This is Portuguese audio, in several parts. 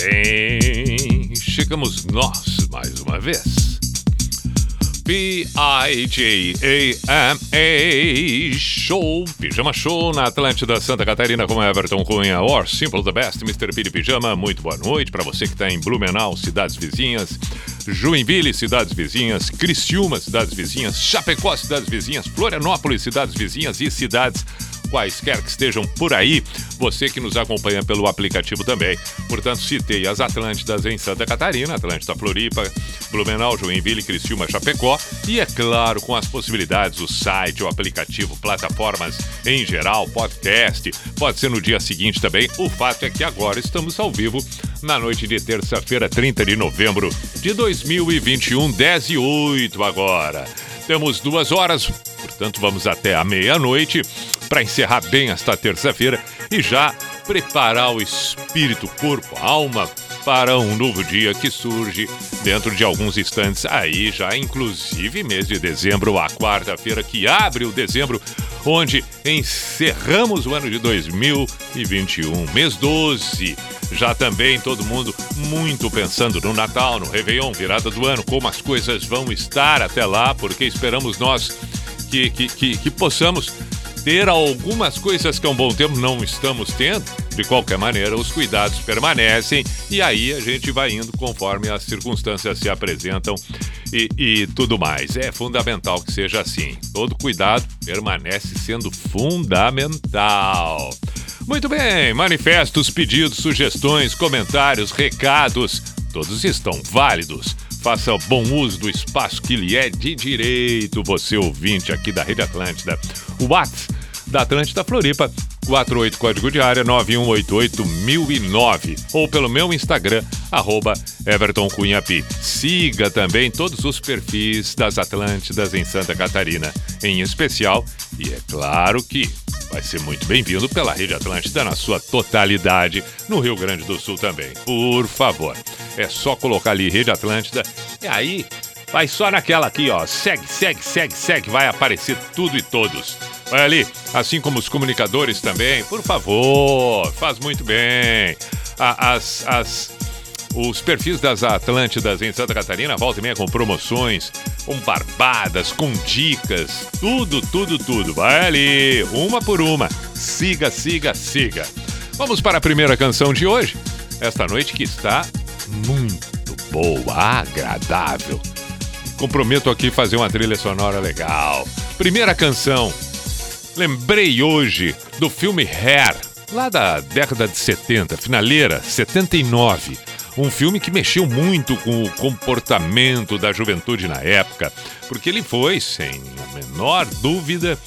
Opa! Sim! Chegamos nós mais uma vez. P-I-J-A-M-A Show, Pijama Show na Atlântida Santa Catarina com Everton Cunha, or Simple the Best, Mr. Piri Pijama. Muito boa noite para você que está em Blumenau, cidades vizinhas, Joinville, cidades vizinhas, Criciúma, cidades vizinhas, Chapecó, cidades vizinhas, Florianópolis, cidades vizinhas e cidades quaisquer que estejam por aí, você que nos acompanha pelo aplicativo também. Portanto, citei as Atlântidas em Santa Catarina, Atlântida Floripa, Blumenau, Joinville, Criciúma, Chapecó e, é claro, com as possibilidades, o site, o aplicativo, plataformas em geral, podcast, pode ser no dia seguinte também. O fato é que agora estamos ao vivo na noite de terça-feira, 30 de novembro de 2021, 10 e 8 agora. Temos duas horas, portanto vamos até a meia-noite para encerrar bem esta terça-feira e já preparar o espírito, corpo, alma para um novo dia que surge dentro de alguns instantes aí já inclusive mês de dezembro, a quarta-feira que abre o dezembro, onde encerramos o ano de 2021, mês 12. Já também todo mundo muito pensando no Natal, no Réveillon, virada do ano, como as coisas vão estar até lá, porque esperamos nós que, que, que, que possamos ter algumas coisas que há um bom tempo não estamos tendo. De qualquer maneira, os cuidados permanecem e aí a gente vai indo conforme as circunstâncias se apresentam e, e tudo mais. É fundamental que seja assim. Todo cuidado permanece sendo fundamental. Muito bem, manifestos, pedidos, sugestões, comentários, recados, todos estão válidos. Faça bom uso do espaço que lhe é de direito, você ouvinte aqui da Rede Atlântida. O WhatsApp da Atlântida Floripa, 48 código de área 9188009 ou pelo meu Instagram, arroba Everton Cunhapi. Siga também todos os perfis das Atlântidas em Santa Catarina, em especial, e é claro que vai ser muito bem-vindo pela Rede Atlântida na sua totalidade, no Rio Grande do Sul também. Por favor, é só colocar ali Rede Atlântida e aí vai só naquela aqui, ó. Segue, segue, segue, segue, vai aparecer tudo e todos. Vai ali, assim como os comunicadores também, por favor, faz muito bem. As, as, os perfis das Atlântidas em Santa Catarina volta e meia com promoções, com barbadas, com dicas, tudo, tudo, tudo. Vai ali, uma por uma. Siga, siga, siga. Vamos para a primeira canção de hoje. Esta noite que está muito boa, agradável. Comprometo aqui fazer uma trilha sonora legal. Primeira canção. Lembrei hoje do filme Hair, lá da década de 70, finaleira, 79. Um filme que mexeu muito com o comportamento da juventude na época, porque ele foi, sem a menor dúvida,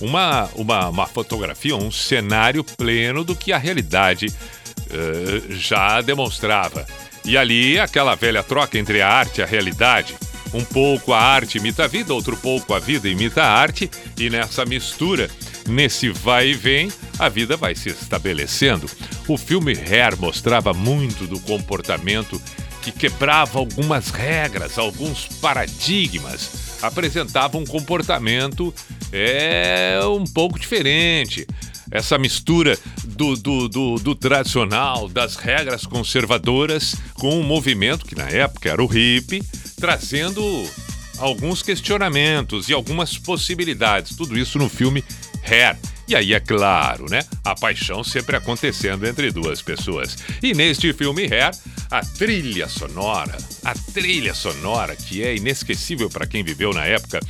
uma, uma, uma fotografia, um cenário pleno do que a realidade uh, já demonstrava. E ali, aquela velha troca entre a arte e a realidade. Um pouco a arte imita a vida, outro pouco a vida imita a arte, e nessa mistura, nesse vai e vem, a vida vai se estabelecendo. O filme Hair mostrava muito do comportamento que quebrava algumas regras, alguns paradigmas, apresentava um comportamento é um pouco diferente. Essa mistura do, do, do, do tradicional, das regras conservadoras, com um movimento que na época era o hippie, trazendo alguns questionamentos e algumas possibilidades. Tudo isso no filme Hair. E aí, é claro, né? A paixão sempre acontecendo entre duas pessoas. E neste filme Hair, a trilha sonora, a trilha sonora que é inesquecível para quem viveu na época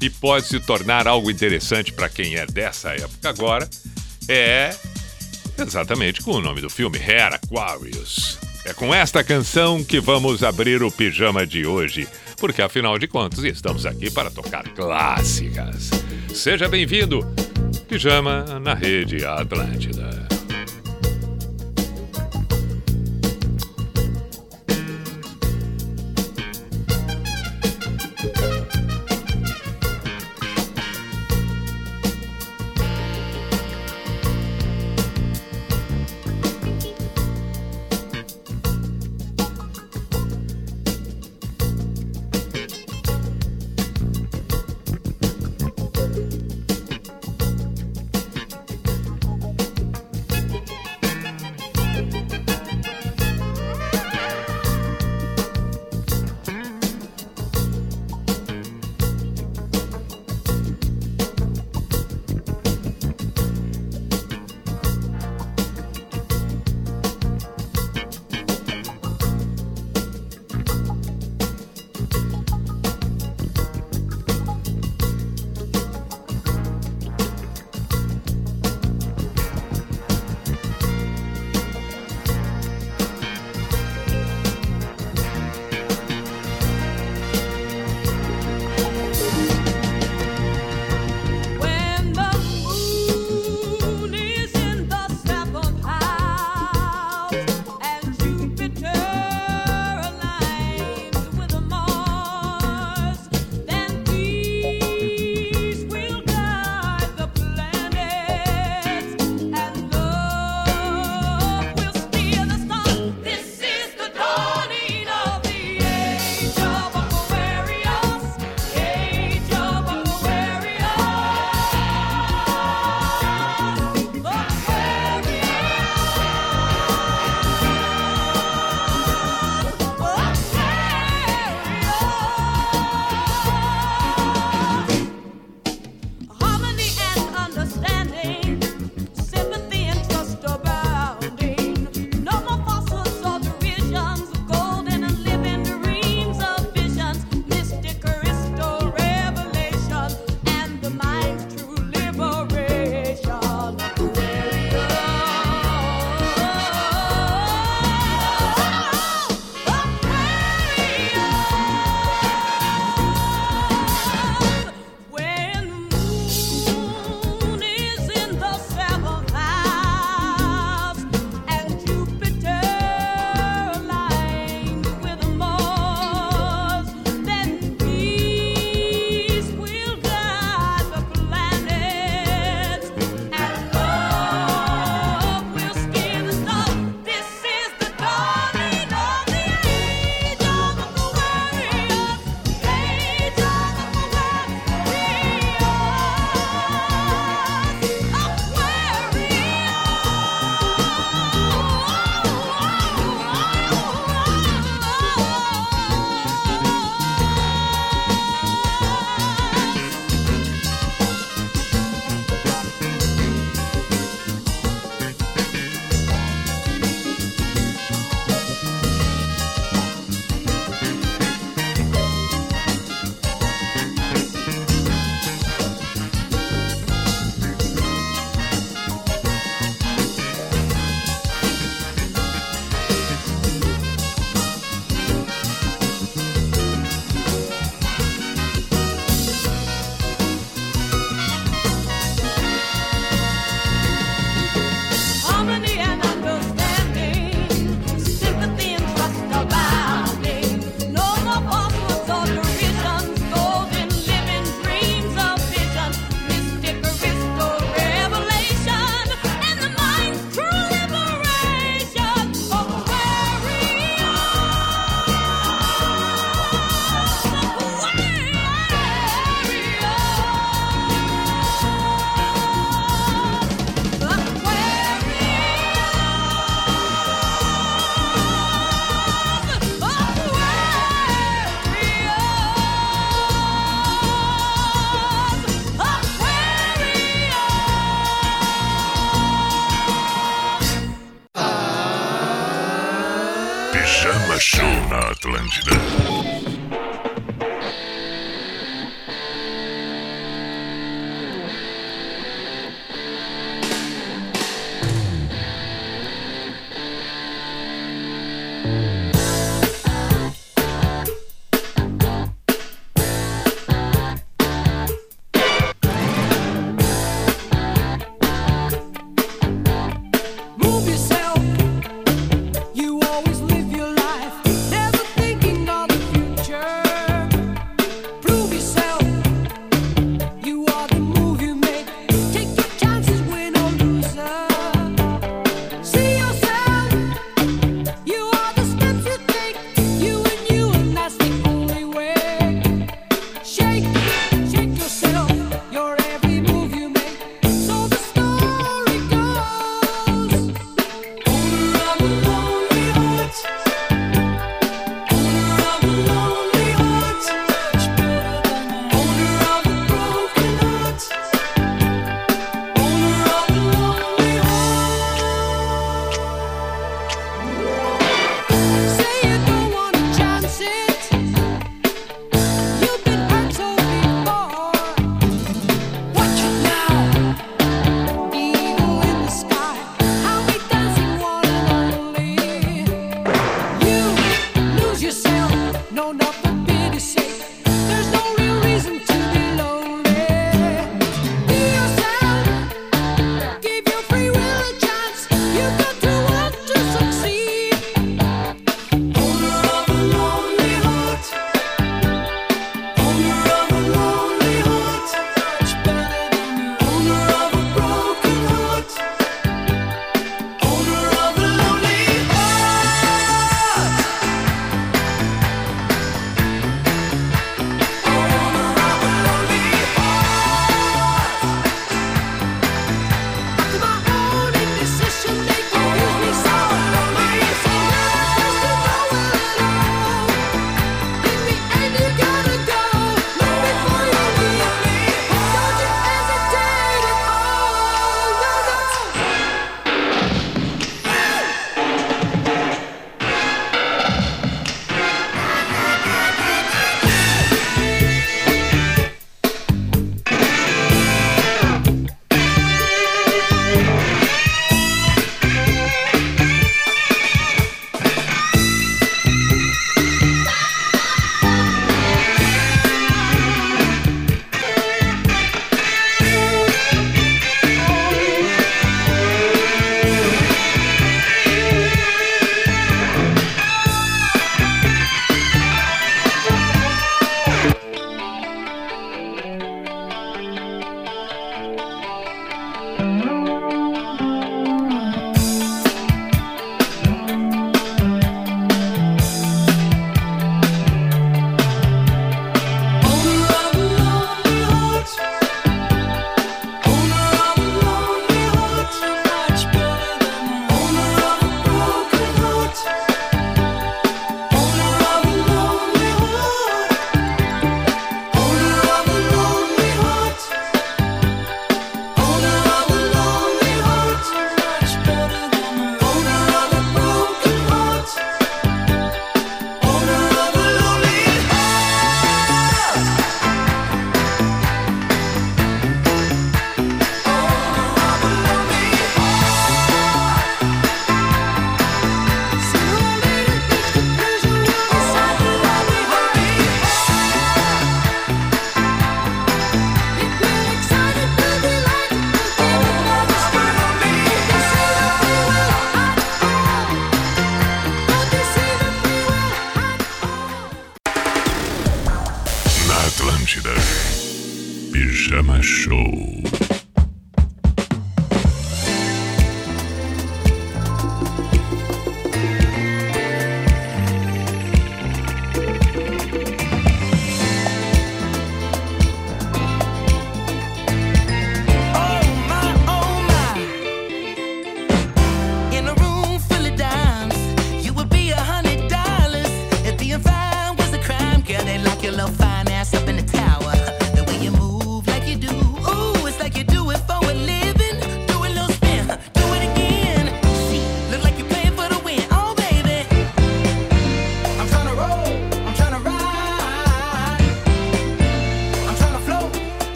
e pode se tornar algo interessante para quem é dessa época agora, é exatamente com o nome do filme Hair Aquarius. É com esta canção que vamos abrir o pijama de hoje, porque afinal de contas estamos aqui para tocar clássicas. Seja bem-vindo, Pijama na Rede Atlântida.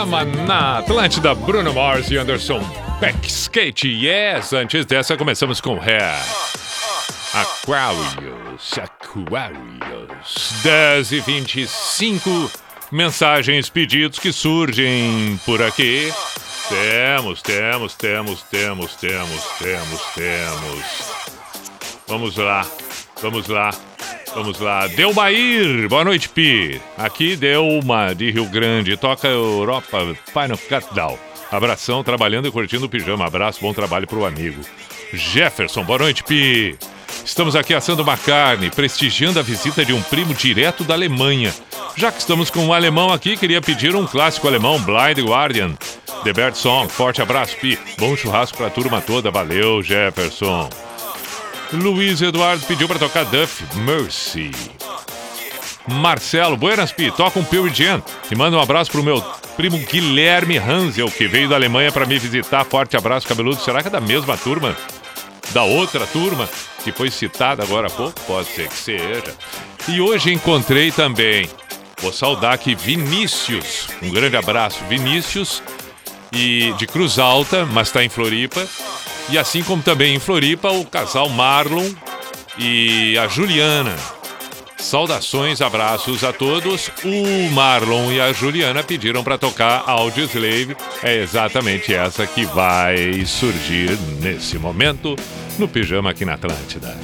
Pijama na Atlântida, Bruno Mars e Anderson Peck Skate. Yes! Antes dessa, começamos com Hair. Aquarius, Aquarius. 10 e 25 mensagens, pedidos que surgem por aqui. Temos, temos, temos, temos, temos, temos, temos. Vamos lá, vamos lá. Vamos lá. Delmair, boa noite, Pi. Aqui Delma, de Rio Grande. Toca Europa Final Countdown. Abração, trabalhando e curtindo o pijama. Abraço, bom trabalho pro amigo. Jefferson, boa noite, Pi. Estamos aqui assando uma carne, prestigiando a visita de um primo direto da Alemanha. Já que estamos com um alemão aqui, queria pedir um clássico alemão, Blind Guardian. The Song. Forte abraço, Pi. Bom churrasco pra turma toda. Valeu, Jefferson. Luiz Eduardo pediu para tocar Duff Mercy. Marcelo, buenas pi, toca um Pure Jam e manda um abraço pro meu primo Guilherme Hansel, que veio da Alemanha para me visitar. Forte abraço, cabeludo. Será que é da mesma turma? Da outra turma que foi citada agora há pouco? Pode ser que seja. E hoje encontrei também, vou saudar aqui Vinícius. Um grande abraço, Vinícius, e de Cruz Alta, mas está em Floripa. E assim como também em Floripa, o casal Marlon e a Juliana. Saudações, abraços a todos. O Marlon e a Juliana pediram para tocar Audio Slave. É exatamente essa que vai surgir nesse momento no Pijama aqui na Atlântida.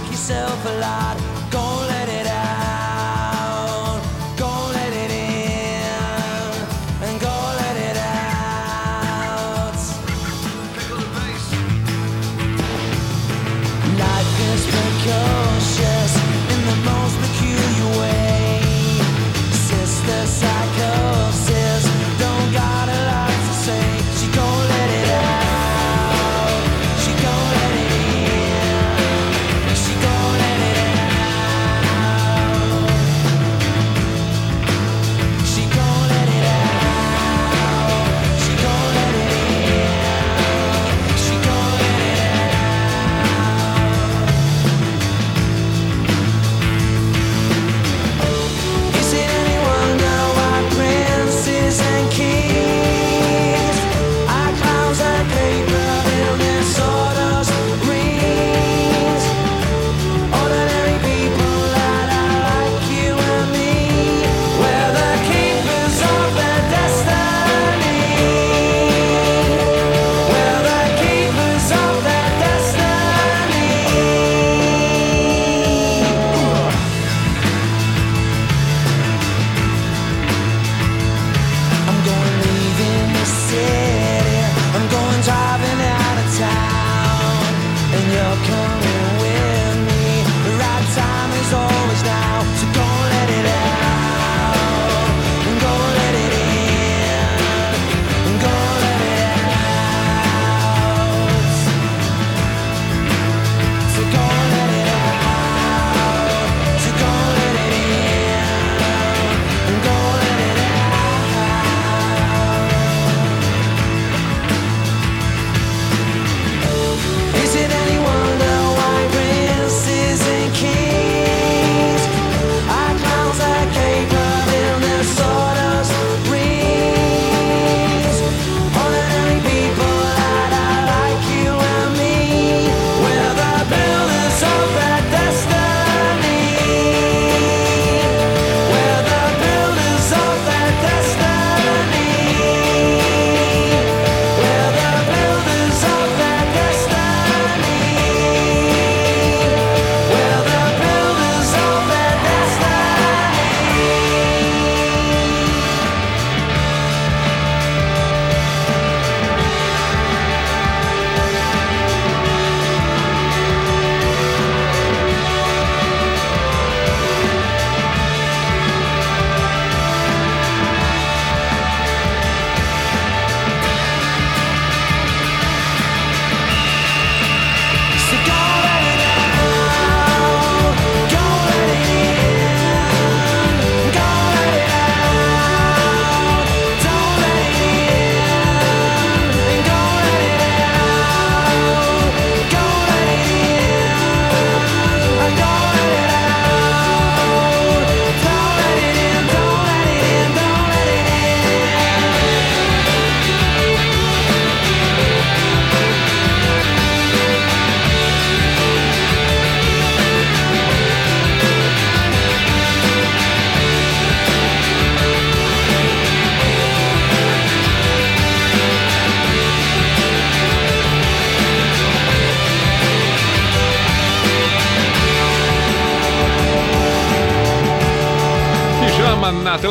Like yourself a lot,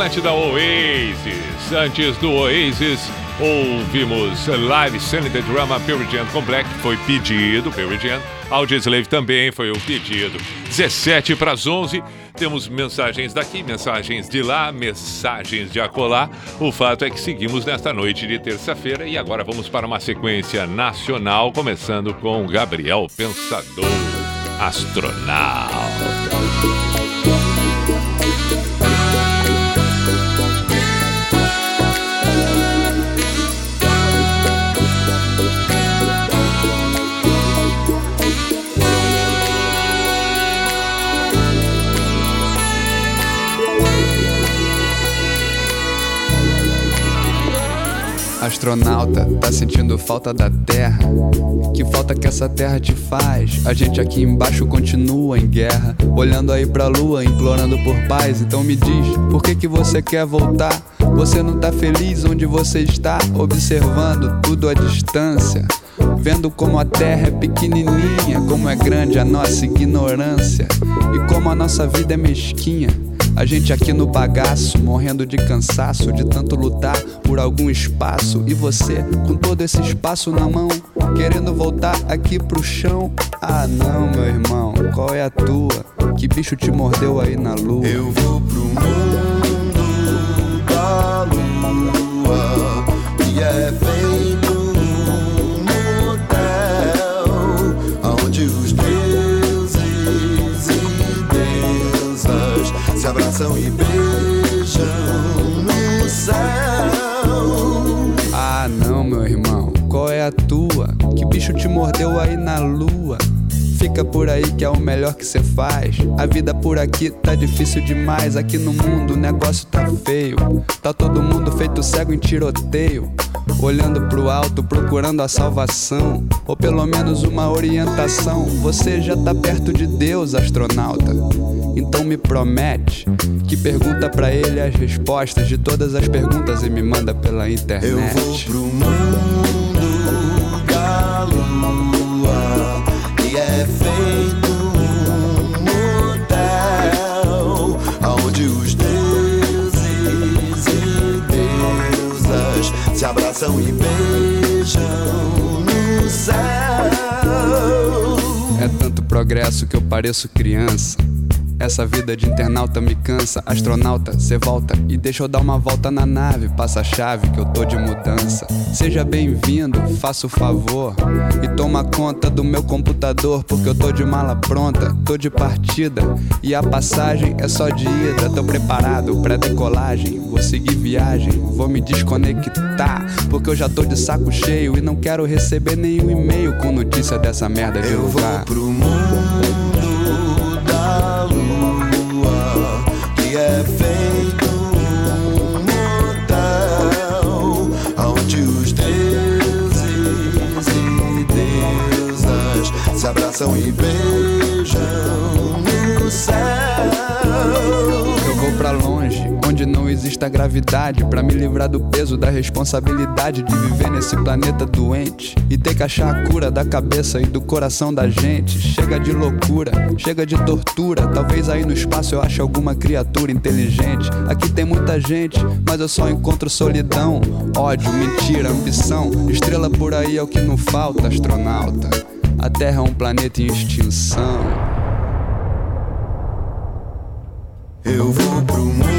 Atlântida Oasis. Antes do Oasis, ouvimos Live Sanity Drama Pearl Jam Complex, foi pedido, Pearl Jam. Audioslave também foi o pedido. 17 para as 11, temos mensagens daqui, mensagens de lá, mensagens de acolá. O fato é que seguimos nesta noite de terça-feira e agora vamos para uma sequência nacional, começando com Gabriel Pensador, astronauta. Astronauta, tá sentindo falta da Terra? Que falta que essa terra te faz? A gente aqui embaixo continua em guerra, olhando aí pra lua, implorando por paz. Então me diz, por que que você quer voltar? Você não tá feliz onde você está, observando tudo à distância? Vendo como a terra é pequenininha, como é grande a nossa ignorância e como a nossa vida é mesquinha. A gente aqui no bagaço, morrendo de cansaço, de tanto lutar por algum espaço. E você, com todo esse espaço na mão, querendo voltar aqui pro chão. Ah, não, meu irmão, qual é a tua? Que bicho te mordeu aí na lua? Eu vou pro mundo da lua, abraçam e beijam no céu. Ah, não, meu irmão, qual é a tua? Que bicho te mordeu aí na lua? Fica por aí que é o melhor que cê faz. A vida por aqui tá difícil demais. Aqui no mundo o negócio tá feio. Tá todo mundo feito cego em tiroteio. Olhando pro alto, procurando a salvação. Ou pelo menos uma orientação. Você já tá perto de Deus, astronauta. Então me promete que pergunta pra ele as respostas de todas as perguntas e me manda pela internet. Eu vou pro mundo da lua, que é feito um motel, onde os deuses e deusas se abraçam e beijam no céu. É tanto progresso que eu pareço criança. Essa vida de internauta me cansa. Astronauta, cê volta e deixa eu dar uma volta na nave. Passa a chave que eu tô de mudança. Seja bem-vindo, faça o favor. E toma conta do meu computador, porque eu tô de mala pronta, tô de partida. E a passagem é só de ida. Tô preparado pra decolagem. Vou seguir viagem, vou me desconectar. Porque eu já tô de saco cheio e não quero receber nenhum e-mail com notícia dessa merda de Eu vou pro mundo abraçam e beijam no céu. Eu vou pra longe, onde não exista gravidade, Pra me livrar do peso da responsabilidade de viver nesse planeta doente e ter que achar a cura da cabeça e do coração da gente. Chega de loucura, chega de tortura. Talvez aí no espaço eu ache alguma criatura inteligente. Aqui tem muita gente, mas eu só encontro solidão, ódio, mentira, ambição. Estrela por aí é o que não falta, astronauta. A Terra é um planeta em extinção. Eu vou pro mundo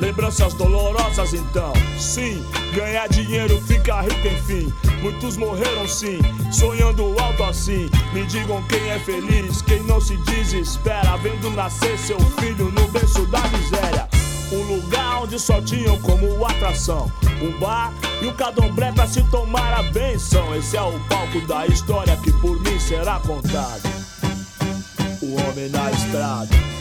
lembranças dolorosas então. Sim, ganhar dinheiro fica rico enfim. Muitos morreram sim, sonhando alto assim. Me digam quem é feliz, quem não se desespera, vendo nascer seu filho no berço da miséria. Um lugar onde só tinham como atração um bar e um cadomblé pra se tomar a benção. Esse é o palco da história que por mim será contado. O homem na estrada.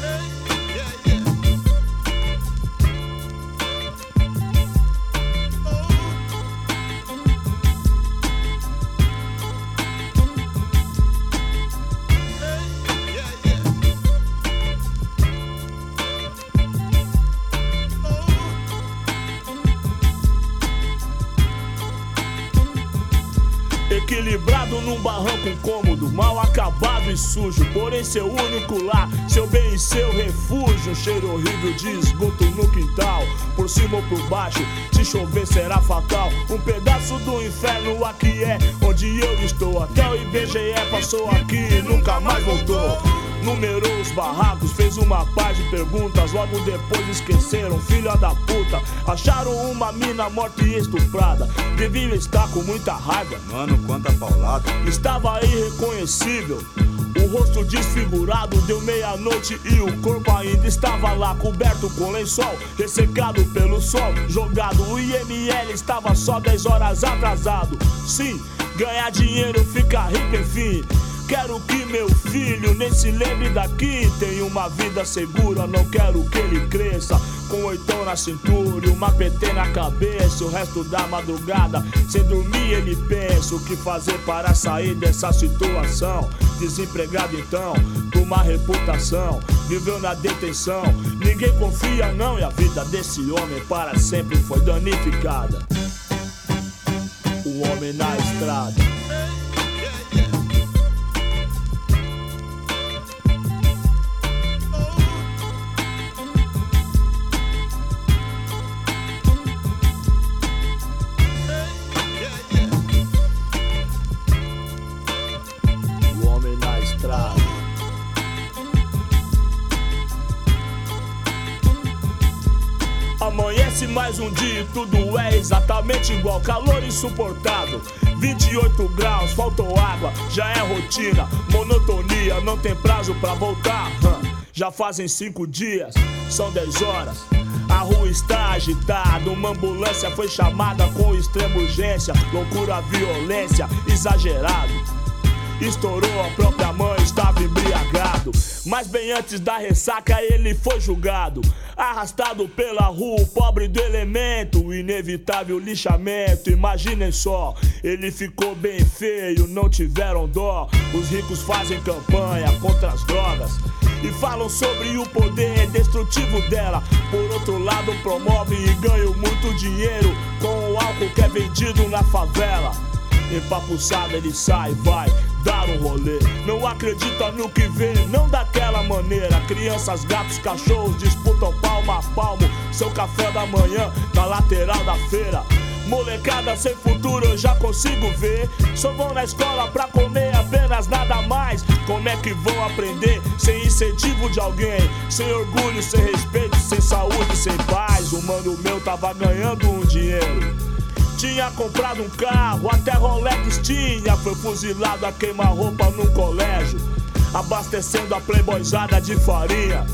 Barranco cômodo, mal acabado e sujo. Porém, seu único lar, seu bem e seu refúgio. Um cheiro horrível de esgoto no quintal, por cima ou por baixo. Se chover, será fatal. Um pedaço do inferno aqui é onde eu estou. Até o IBGE passou aqui e nunca mais voltou. Numerou os barracos, fez uma paz de perguntas. Logo depois esqueceram, filha da puta. Acharam uma mina morta e estuprada. Devia estar com muita raiva. Mano, quanta paulada. Estava irreconhecível. O rosto desfigurado deu meia-noite e o corpo ainda estava lá coberto com lençol, ressecado pelo sol, jogado. O IML estava só 10 horas atrasado. Sim, ganhar dinheiro fica rico, enfim. Quero que meu filho nem se lembre daqui. Tem uma vida segura, não quero que ele cresça. Com oitão na cintura e uma PT na cabeça. O resto da madrugada, sem dormir, ele pensa o que fazer para sair dessa situação. Desempregado então, com uma reputação. Viveu na detenção, ninguém confia não. E a vida desse homem para sempre foi danificada. O homem na estrada. Um dia e tudo é exatamente igual. Calor insuportável, 28 graus, faltou água, já é rotina. Monotonia, não tem prazo pra voltar. Já fazem cinco dias, são 10 horas. A rua está agitada, uma ambulância foi chamada com extrema urgência. Loucura, violência, exagerado. Estourou a própria mãe, estava embriagado. Mas bem antes da ressaca ele foi julgado. Arrastado pela rua, pobre do elemento. Inevitável lixamento, imaginem só. Ele ficou bem feio, não tiveram dó. Os ricos fazem campanha contra as drogas. E falam sobre o poder destrutivo dela. Por outro lado, promovem e ganham muito dinheiro com o álcool que é vendido na favela. Empapuçado ele sai, vai dar um rolê. Não acredita no que vê, não daquela maneira. Crianças, gatos, cachorros disputam palmo a palmo. Seu café da manhã na lateral da feira. Molecada sem futuro eu já consigo ver. Só vão na escola pra comer apenas nada mais. Como é que vão aprender sem incentivo de alguém? Sem orgulho, sem respeito, sem saúde, sem paz. O mano meu tava ganhando um dinheiro. Tinha comprado um carro, até Rolex tinha. Foi fuzilado a queima-roupa num colégio, abastecendo a playboyzada de farinha.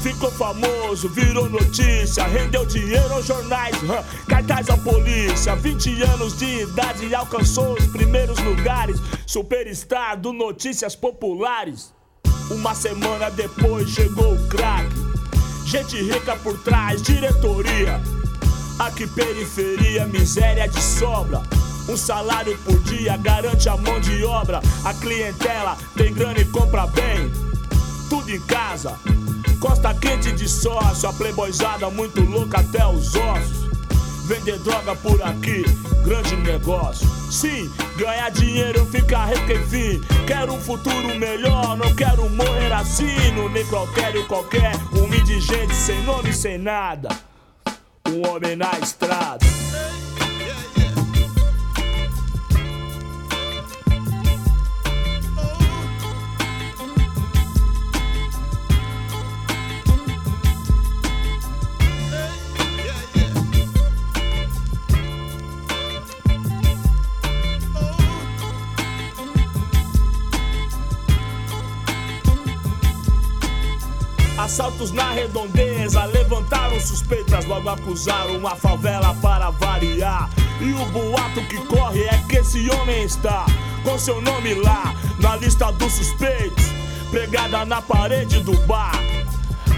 Ficou famoso, virou notícia, rendeu dinheiro aos jornais, hã, cartaz à polícia. 20 anos de idade e alcançou os primeiros lugares. Superstar do Notícias Populares. Uma semana depois chegou o crack. Gente rica por trás, diretoria. Aqui periferia, miséria de sobra. Um salário por dia garante a mão de obra. A clientela tem grana e compra bem. Tudo em casa. Costa quente de sócio, a playboyzada muito louca até os ossos. Vender droga por aqui, grande negócio. Sim, ganhar dinheiro, ficar rico. Quero um futuro melhor, não quero morrer assim. No necrotério qualquer, um indigente sem nome, sem nada. Um homem na estrada. Assaltos na redondeza levantaram suspeitas, logo acusaram a favela para variar. E o boato que corre é que esse homem está com seu nome lá na lista dos suspeitos, pregada na parede do bar.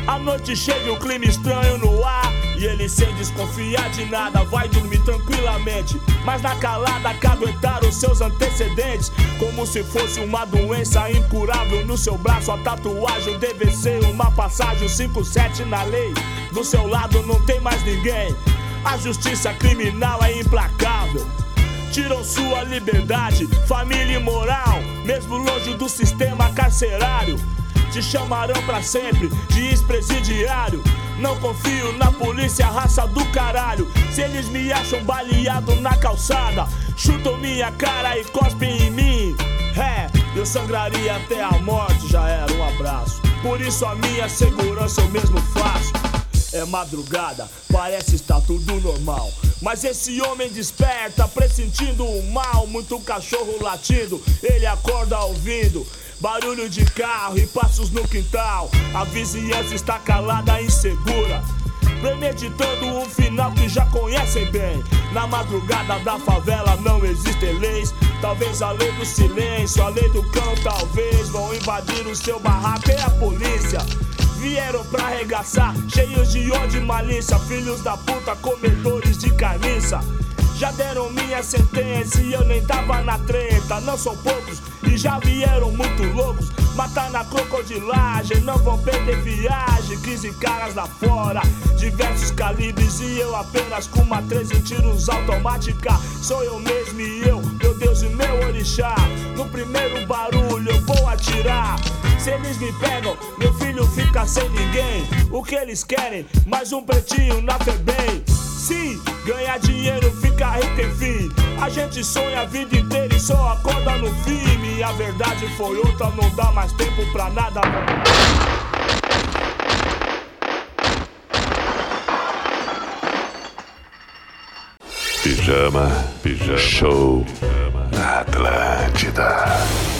A noite chega e o clima estranho no ar. E ele sem desconfiar de nada vai dormir tranquilamente. Mas na calada caguetar os seus antecedentes. Como se fosse uma doença incurável no seu braço. A tatuagem deve ser uma passagem 5-7 na lei. Do seu lado não tem mais ninguém. A justiça criminal é implacável. Tiram sua liberdade, família e moral, mesmo longe do sistema carcerário. Te chamarão pra sempre de ex-presidiário. Não confio na polícia, raça do caralho. Se eles me acham baleado na calçada, chutam minha cara e cospem em mim. É, eu sangraria até a morte, já era um abraço. Por isso a minha segurança eu mesmo faço. É madrugada, parece estar tudo normal. Mas esse homem desperta, pressentindo o mal. Muito cachorro latindo, ele acorda ouvindo. Barulho de carro e passos no quintal. A vizinhança está calada e insegura. Premeditando um final que já conhecem bem. Na madrugada da favela não existem leis. Talvez a lei do silêncio, a lei do cão, talvez vão invadir o seu barraco e a polícia. Vieram pra arregaçar, cheios de ódio e malícia. Filhos da puta, comedores de carniça. Já deram minha sentença e eu nem tava na treta. Não são poucos e já vieram muito loucos. Matar na crocodilagem, não vão perder viagem. 15 caras lá fora, diversos calibres e eu apenas com uma 13 tiros automática. Sou eu mesmo e eu, meu Deus e meu orixá. No primeiro barulho eu vou atirar. Se eles me pegam, meu filho fica sem ninguém. O que eles querem? Mais um pretinho na Febem. Sim, ganhar dinheiro, ficar rico, enfim. A gente sonha a vida inteira e só acorda no fim. E a verdade foi outra, não dá mais tempo pra nada. Pijama, pijama, show na Atlântida.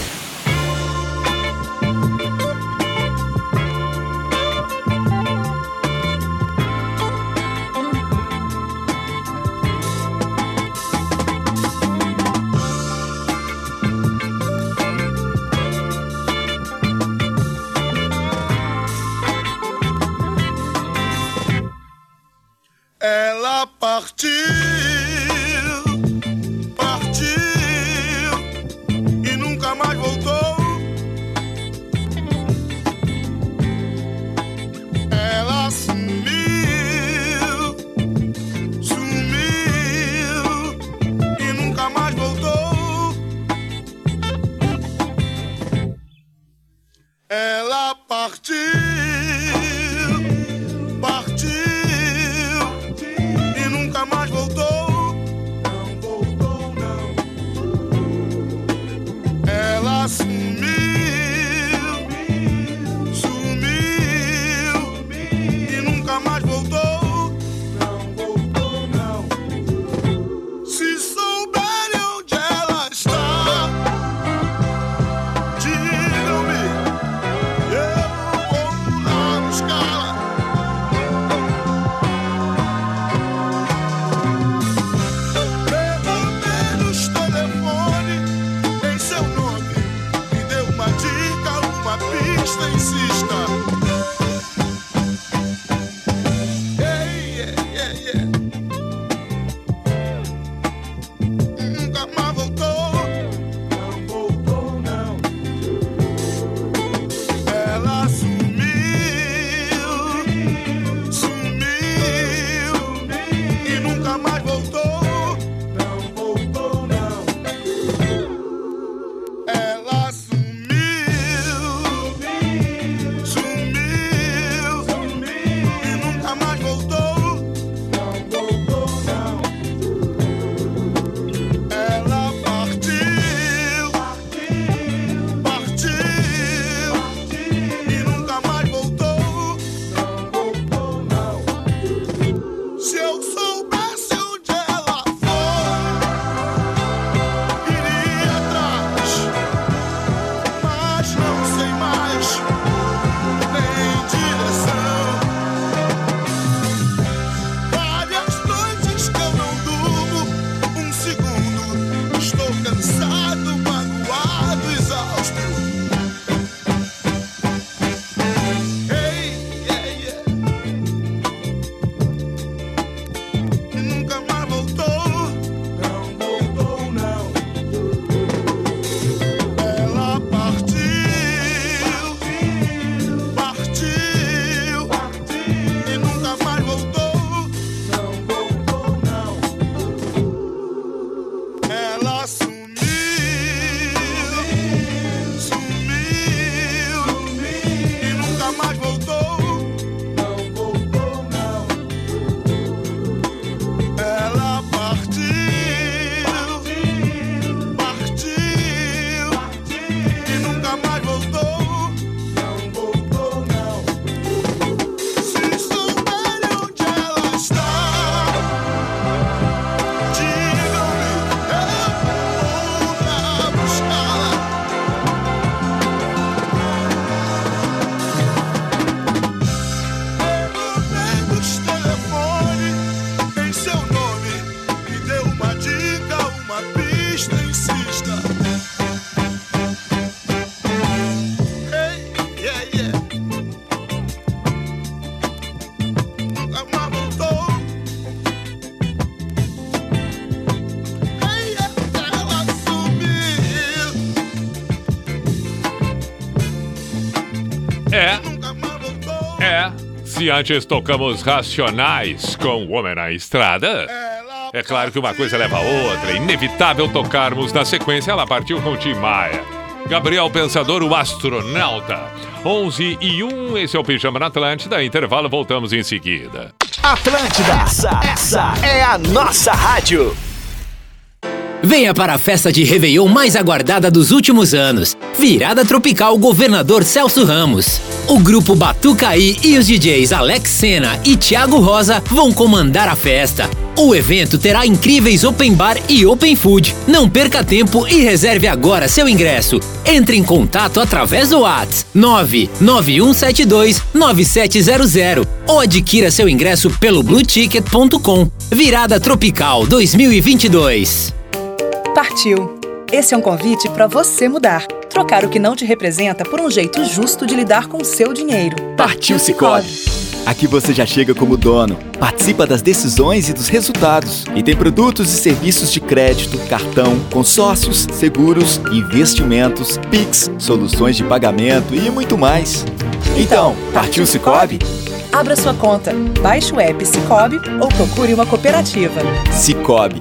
Se antes tocamos Racionais com o Homem na Estrada, é claro que uma coisa leva a outra. É inevitável tocarmos na sequência. Ela partiu com Tim Maia. Gabriel Pensador, o astronauta. 11 e 1, esse é o Pijama na Atlântida. Intervalo, voltamos em seguida. Atlântida, essa, essa é a nossa rádio. Venha para a festa de Réveillon mais aguardada dos últimos anos. Virada Tropical Governador Celso Ramos. O grupo Batucaí e os DJs Alex Sena e Thiago Rosa vão comandar a festa. O evento terá incríveis open bar e open food. Não perca tempo e reserve agora seu ingresso. Entre em contato através do WhatsApp 99172 9700 ou adquira seu ingresso pelo blueticket.com. Virada Tropical 2022. Partiu! Esse é um convite para você mudar. Trocar o que não te representa por um jeito justo de lidar com o seu dinheiro. Partiu Cicobi. Aqui você já chega como dono, participa das decisões e dos resultados e tem produtos e serviços de crédito, cartão, consórcios, seguros, investimentos, Pix, soluções de pagamento e muito mais. Então, partiu Cicobi? Abra sua conta, baixe o app Cicobi ou procure uma cooperativa. Cicobi.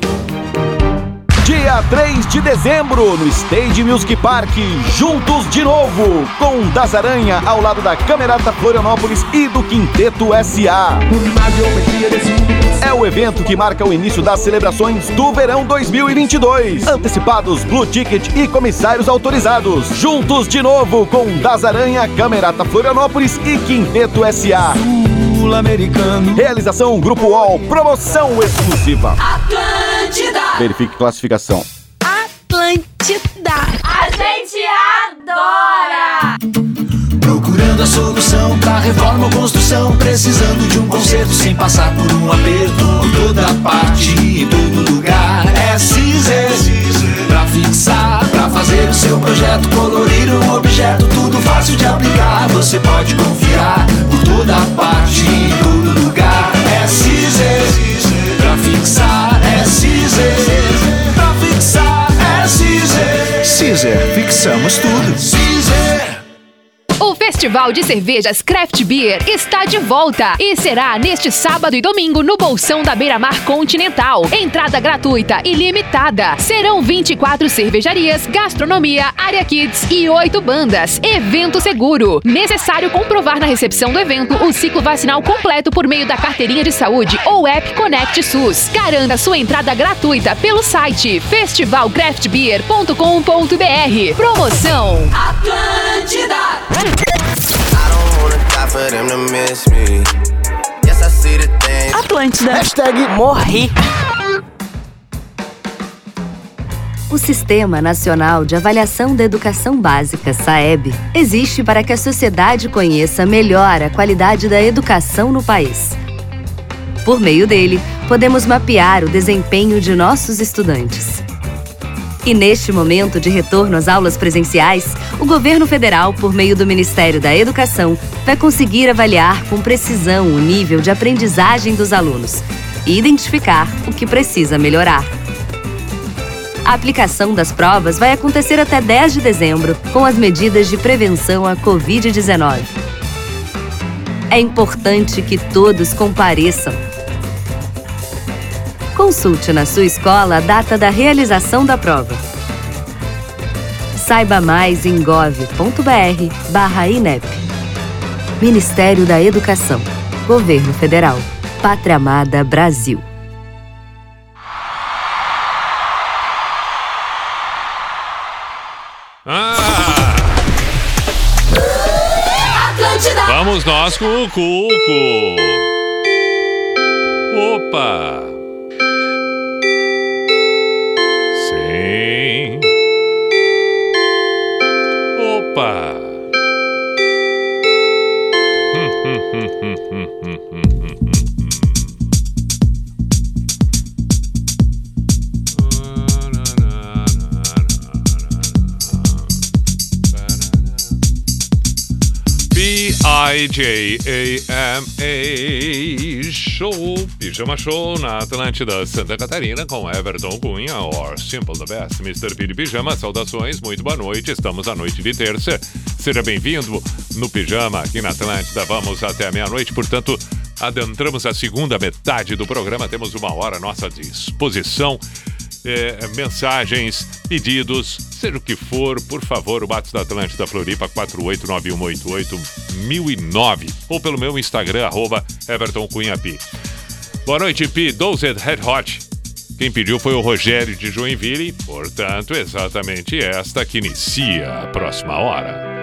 Dia 3 de dezembro, no Stage Music Park, juntos de novo, com Das Aranha ao lado da Camerata Florianópolis e do Quinteto SA. É o evento que marca o início das celebrações do verão 2022. Antecipados, Blue Ticket e comissários autorizados. Juntos de novo com Das Aranha, Camerata Florianópolis e Quinteto SA. Sul-Americano. Realização Grupo UOL, promoção exclusiva. Atlântida! Verifique classificação. Atlântida! A gente adora! Procurando a solução pra reforma ou construção Precisando de um conserto sem passar por um aperto Toda parte e todo lugar é Cizer Pra fixar, pra fazer o seu projeto Colorir um objeto, tudo fácil de aplicar, você pode confiar. Por toda parte, em todo lugar. É é Caesar. Pra fixar, é Caesar. Caesar, fixamos tudo. Caesar. Festival de Cervejas Craft Beer está de volta e será neste sábado e domingo no Bolsão da Beira Mar Continental. Entrada gratuita e limitada. Serão 24 cervejarias, gastronomia, área kids e 8 bandas. Evento seguro. Necessário comprovar na recepção do evento o ciclo vacinal completo por meio da carteirinha de saúde ou app Connect SUS. Garanta sua entrada gratuita pelo site festivalcraftbeer.com.br. Promoção Atlântida. Atlântida. Hashtag morri. O Sistema Nacional de Avaliação da Educação Básica, SAEB, existe para que a sociedade conheça melhor a qualidade da educação no país. Por meio dele, podemos mapear o desempenho de nossos estudantes. E neste momento de retorno às aulas presenciais, o governo federal, por meio do Ministério da Educação, vai conseguir avaliar com precisão o nível de aprendizagem dos alunos e identificar o que precisa melhorar. A aplicação das provas vai acontecer até 10 de dezembro, com as medidas de prevenção à Covid-19. É importante que todos compareçam. Consulte na sua escola a data da realização da prova. Saiba mais em gov.br/inep. Ministério da Educação. Governo Federal. Pátria Amada Brasil. Ah! Atlântida. Vamos nós com o Cuco. Opa! Europa. P-I-J-A-M-A Show, Pijama Show na Atlântida Santa Catarina com Everton Cunha, or Simple the Best, Mr. Piri Pijama. Saudações, muito boa noite. Estamos à noite de terça. Seja bem-vindo no Pijama aqui na Atlântida. Vamos até a meia-noite, portanto, adentramos a segunda metade do programa. Temos uma hora à nossa disposição. É, mensagens, pedidos, seja o que for, por favor, o Batos da Atlântida Floripa 489188009 ou pelo meu Instagram, arroba Everton Cunha. Boa noite, Pi, Dozed Red Hot. Quem pediu foi o Rogério de Joinville, portanto, exatamente esta que inicia a próxima hora.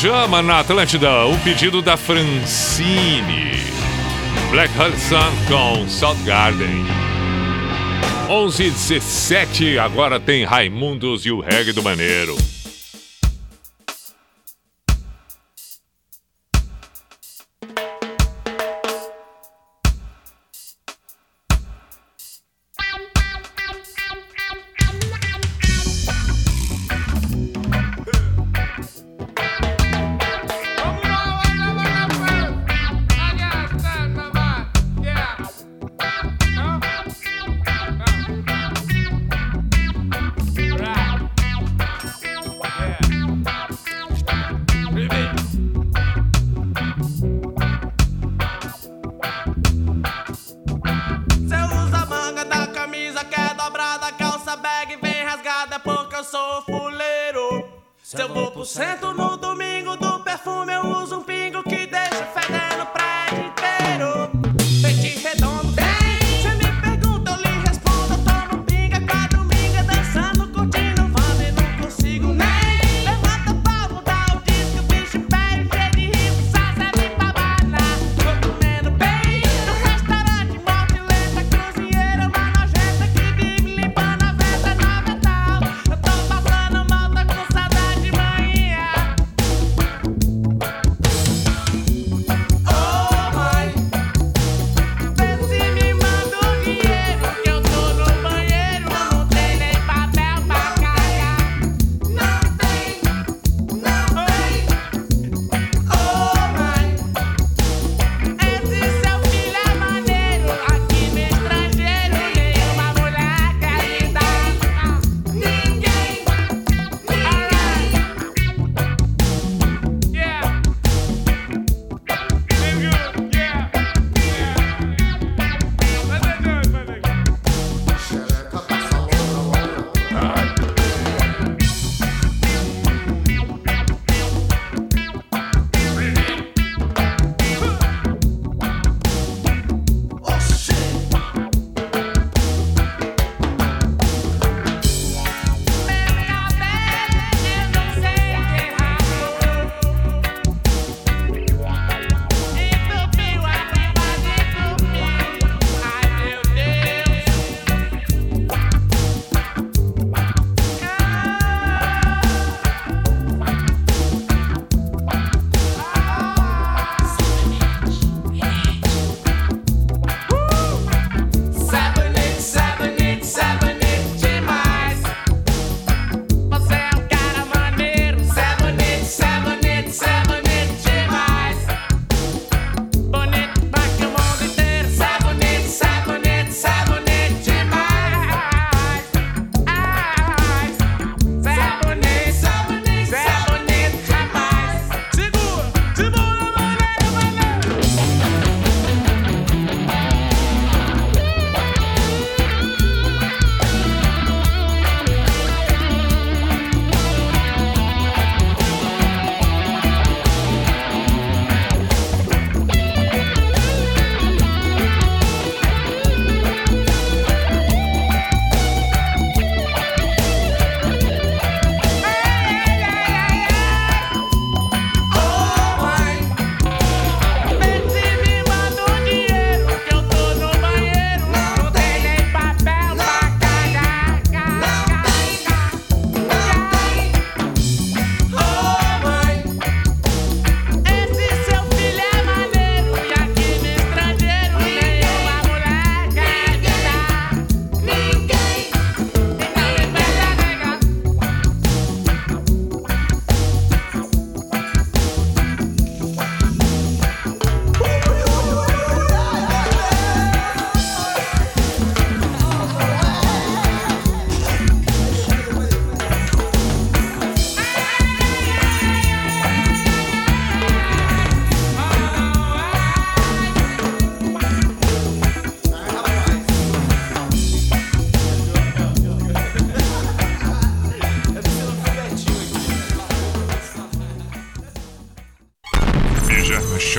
Pijama na Atlântida, o pedido da Francine. Black Hudson com South Garden. 11 h 17 agora tem Raimundos e o reggae do Maneiro.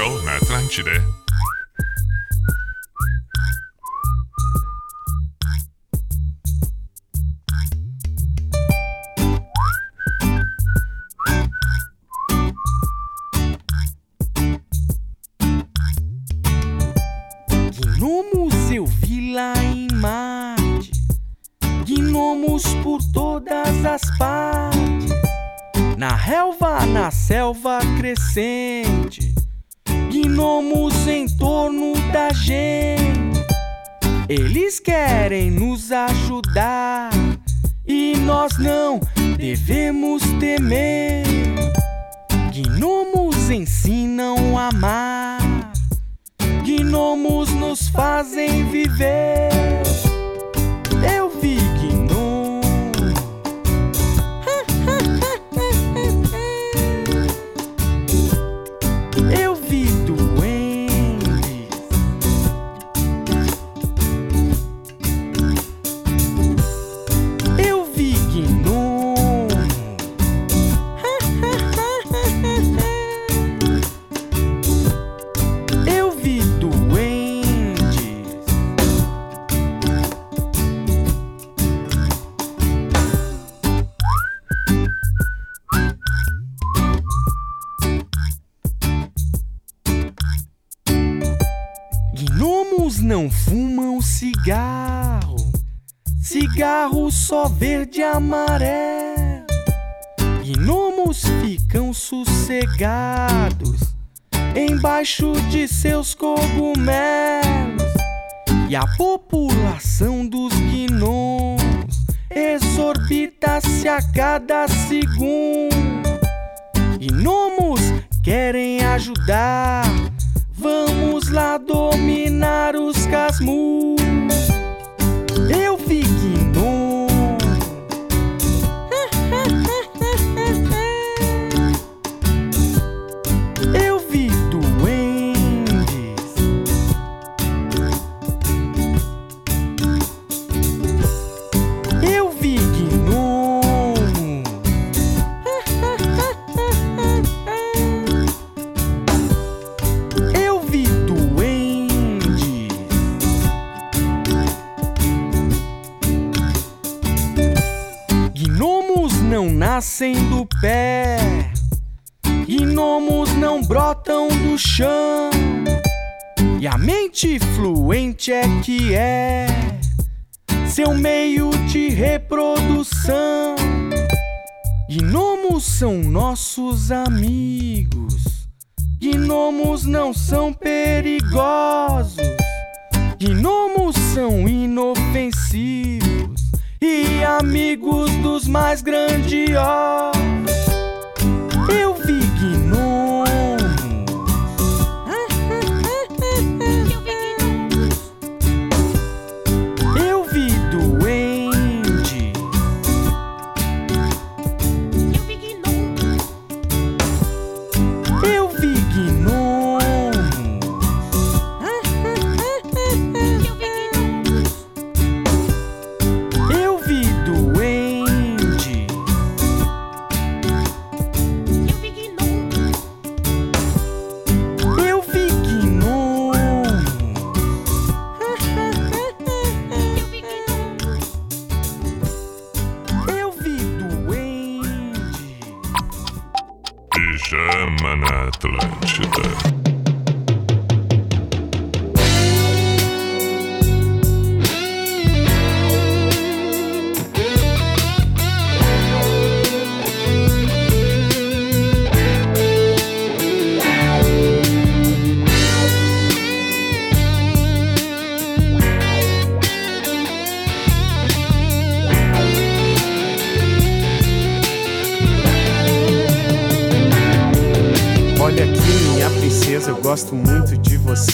Show na Atlântida.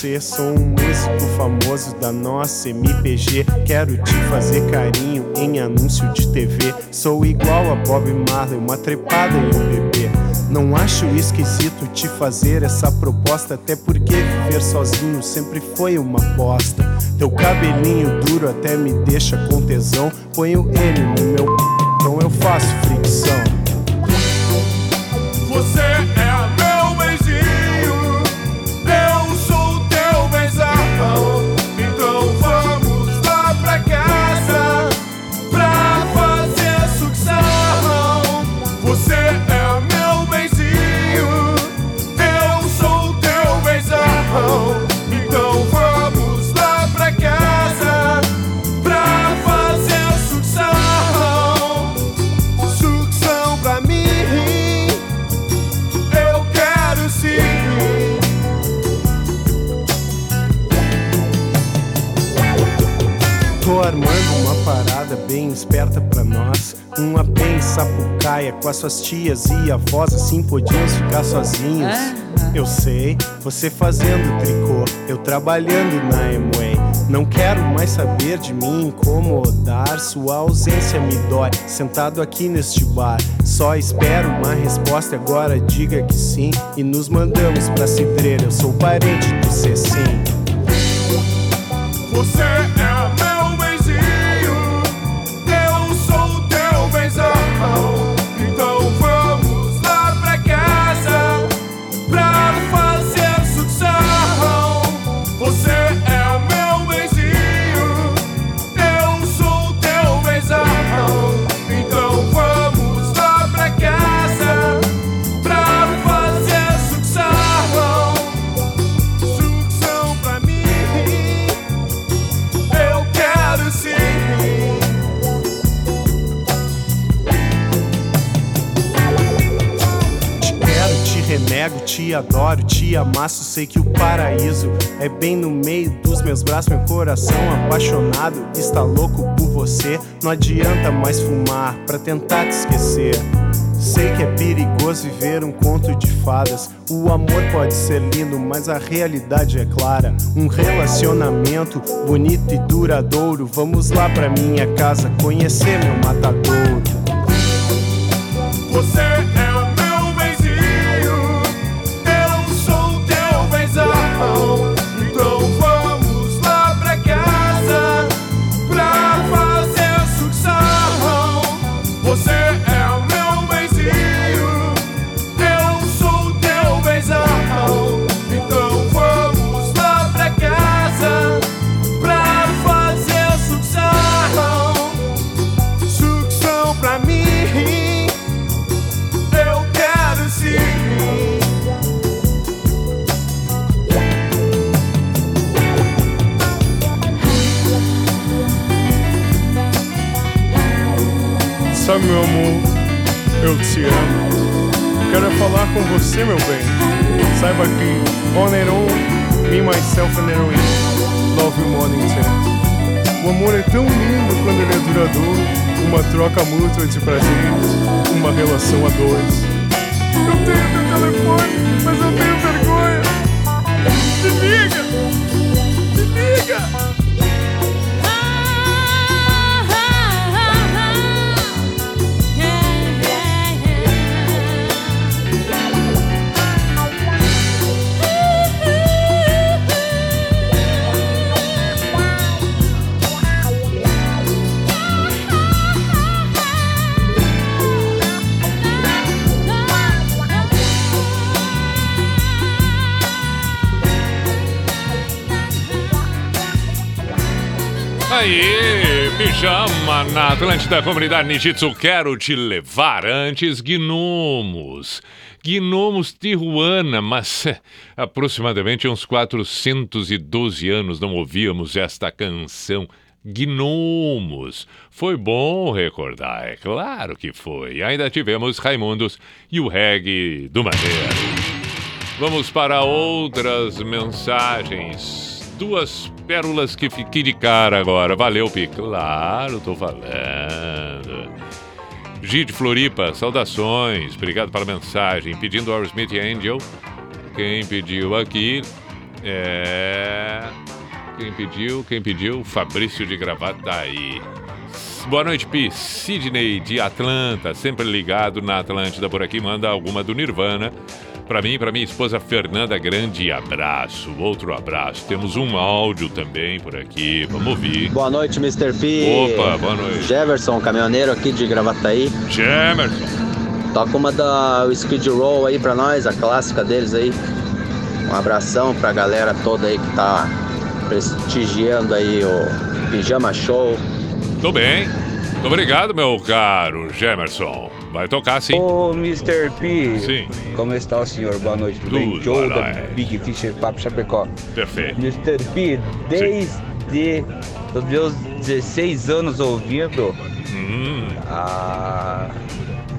você. Sou um músico famoso da nossa MPG. Quero te fazer carinho em anúncio de TV. Sou igual a Bob Marley, uma trepada em um bebê. Não acho esquisito te fazer essa proposta, até porque viver sozinho sempre foi uma aposta. Teu cabelinho duro até me deixa com tesão. Ponho ele no meu então eu faço fricção. Suas tias e avós, assim podíamos ficar sozinhos. Eu sei, você fazendo tricô, eu trabalhando na Emway. Não quero mais saber de me incomodar, sua ausência me dói. Sentado aqui neste bar, só espero uma resposta. e Agora diga que sim e nos mandamos pra cidreira. Eu sou parente do Cecim. Você Sei que o paraíso é bem no meio dos meus braços. Meu coração apaixonado está louco por você. Não adianta mais fumar pra tentar te esquecer. Sei que é perigoso viver um conto de fadas. O amor pode ser lindo, mas a realidade é clara. Um relacionamento bonito e duradouro. Vamos lá pra minha casa conhecer meu matadouro. Você é Meu amor, eu te amo. Quero falar com você, meu bem. Saiba que on and me, myself and heroin, love you than ten. O amor é tão lindo quando ele é duradouro. Uma troca mútua de prazeres, uma relação a dois. Eu tenho teu telefone, mas eu tenho vergonha. Me liga! Aí, pijama na Atlântida Comunidade Nijitsu. Quero te levar antes, gnomos. Gnomos Tijuana, mas eh, aproximadamente uns 412 anos não ouvíamos esta canção. Gnomos. Foi bom recordar, é claro que foi. Ainda tivemos Raimundos e o reggae do Madeira. Vamos para outras mensagens. Duas pérolas que fiquei de cara agora. Valeu, Pi. Claro, tô falando. Gide Floripa, saudações. Obrigado pela mensagem. Pedindo ao Smith Angel. Quem pediu aqui é. Quem pediu? Quem pediu? Fabrício de Gravataí. Boa noite, Pi. Sidney de Atlanta, sempre ligado na Atlântida por aqui. Manda alguma do Nirvana. Pra mim e pra minha esposa Fernanda, grande abraço. Outro abraço. Temos um áudio também por aqui. Vamos ouvir. Boa noite, Mr. P. Opa, boa noite. Jefferson, caminhoneiro aqui de Gravataí. Jemerson. Toca uma da Skid Row aí pra nós, a clássica deles aí. Um abração pra galera toda aí que tá prestigiando aí o Pijama Show. Tô bem. Muito obrigado, meu caro Jemerson. Vai tocar, sim. Ô, Mr. P. Sim. Como está o senhor? Boa noite. Tudo, bem? Joe da Big Fisher Papo Chapecó. Perfeito. Mr. P, desde os meus 16 anos ouvindo hum. a,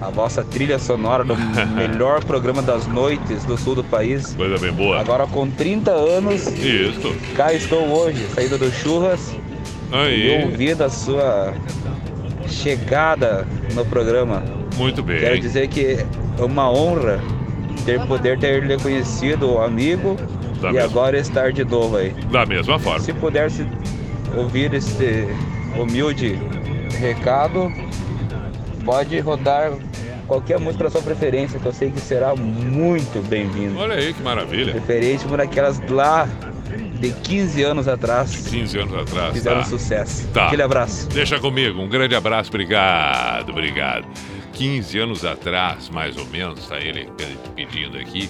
a vossa trilha sonora do melhor programa das noites do sul do país. Coisa bem boa. Agora com 30 anos. Isso. Cá estou hoje, saída do Churras. Aí. E ouvindo a sua chegada no programa. Muito bem. Quero dizer que é uma honra ter poder ter lhe conhecido o amigo da e mesma. agora estar de novo aí. Da mesma forma. Se pudesse ouvir esse humilde recado, pode rodar qualquer música para sua preferência, que eu sei que será muito bem-vindo. Olha aí que maravilha. Preferência por aquelas lá de 15 anos atrás. De 15 anos atrás. Fizeram tá. sucesso. Tá. Aquele abraço. Deixa comigo, um grande abraço, obrigado, obrigado. 15 anos atrás, mais ou menos, tá ele pedindo aqui.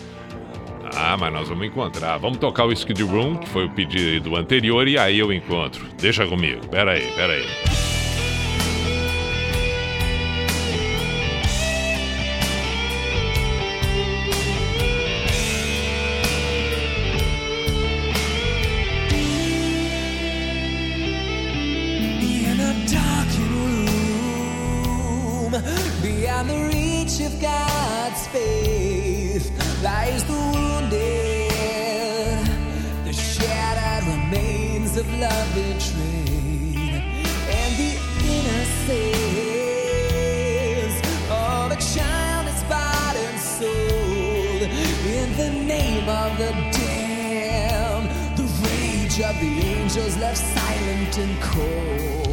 Ah, mas nós vamos encontrar. Vamos tocar o Skid Room, que foi o pedido anterior, e aí eu encontro. Deixa comigo. Pera aí, pera aí. of the angels left silent and cold.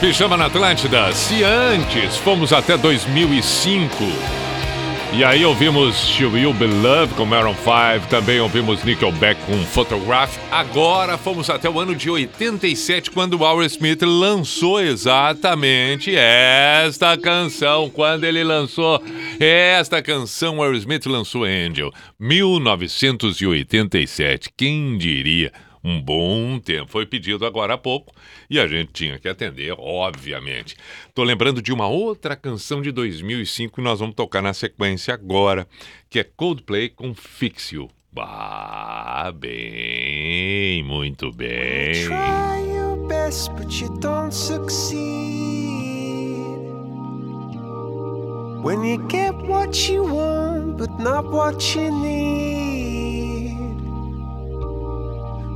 Pijama na Atlântida. Se antes fomos até 2005. E aí ouvimos She Will Be Loved com Maroon 5, também ouvimos Nickelback com Photograph. Agora fomos até o ano de 87, quando o Howard Smith lançou exatamente esta canção. Quando ele lançou esta canção, o Smith lançou Angel, 1987. Quem diria? Um bom tempo. Foi pedido agora há pouco e a gente tinha que atender, obviamente. Tô lembrando de uma outra canção de 2005 que nós vamos tocar na sequência agora, que é Coldplay com Fix You. Bah, bem, muito bem. Try your best, but you don't succeed. When you get what you want, but not what you need.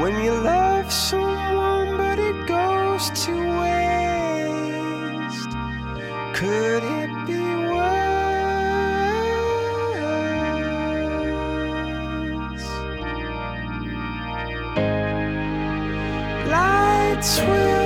When you love someone but it goes to waste. Could it be worse? Lights will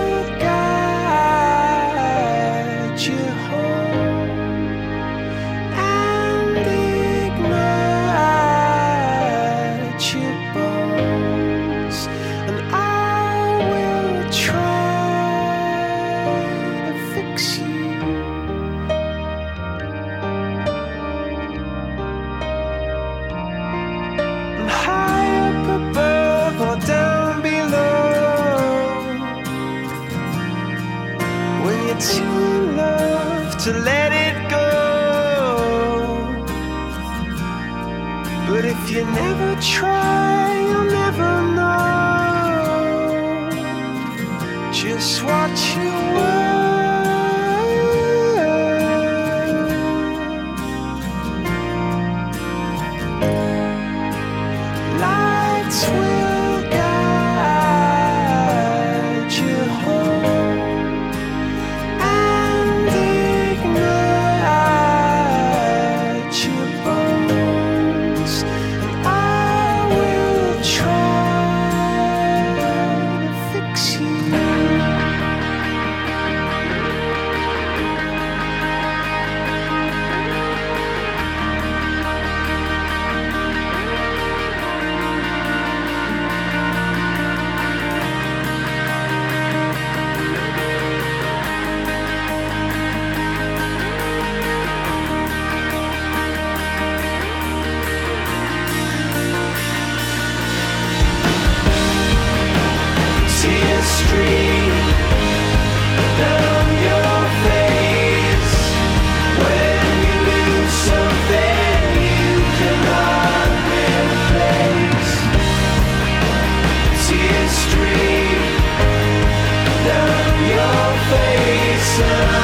Yeah.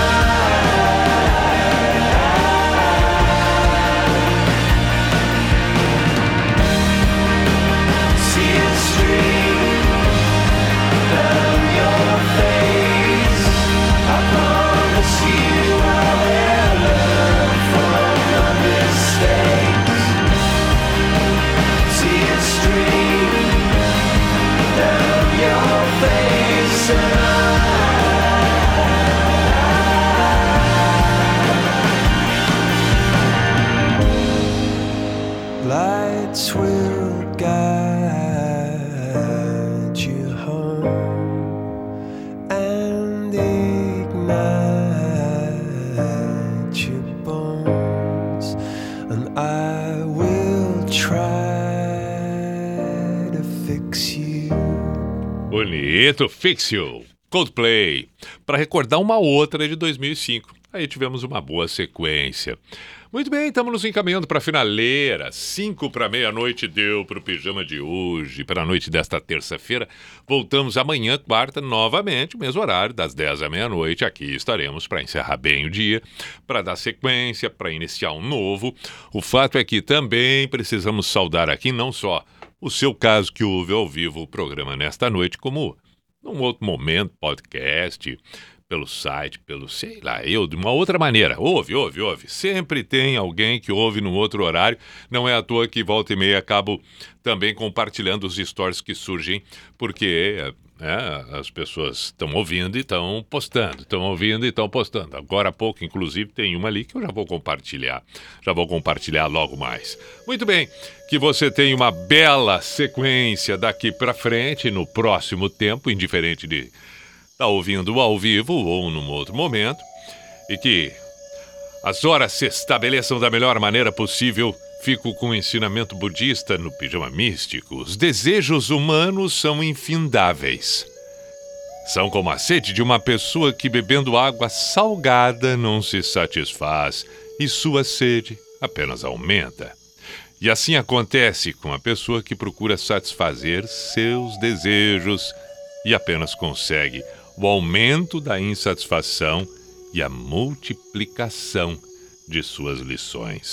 Bonito, Fix You. Coldplay. Para recordar uma outra de 2005. Aí tivemos uma boa sequência. Muito bem, estamos nos encaminhando para a finaleira. Cinco para meia-noite deu para o pijama de hoje. Para a noite desta terça-feira, voltamos amanhã, quarta, novamente, mesmo horário, das 10 à meia-noite. Aqui estaremos para encerrar bem o dia, para dar sequência, para iniciar um novo. O fato é que também precisamos saudar aqui não só o seu caso que ouve ao vivo o programa nesta noite, como num outro momento, podcast, pelo site, pelo sei lá, eu, de uma outra maneira. Ouve, ouve, ouve. Sempre tem alguém que ouve num outro horário. Não é à toa que volta e meia acabo também compartilhando os stories que surgem, porque é, as pessoas estão ouvindo e estão postando, estão ouvindo e estão postando. Agora há pouco, inclusive, tem uma ali que eu já vou compartilhar. Já vou compartilhar logo mais. Muito bem, que você tenha uma bela sequência daqui para frente no próximo tempo, indiferente de está ouvindo ao vivo ou num outro momento, e que as horas se estabeleçam da melhor maneira possível. Fico com o ensinamento budista no pijama místico. Os desejos humanos são infindáveis. São como a sede de uma pessoa que, bebendo água salgada, não se satisfaz e sua sede apenas aumenta. E assim acontece com a pessoa que procura satisfazer seus desejos e apenas consegue o aumento da insatisfação e a multiplicação de suas lições.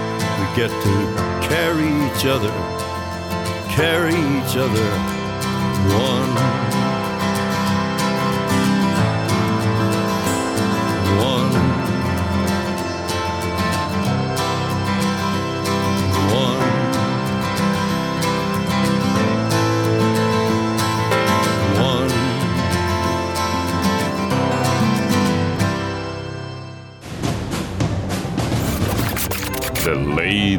Get to carry each other, carry each other. One.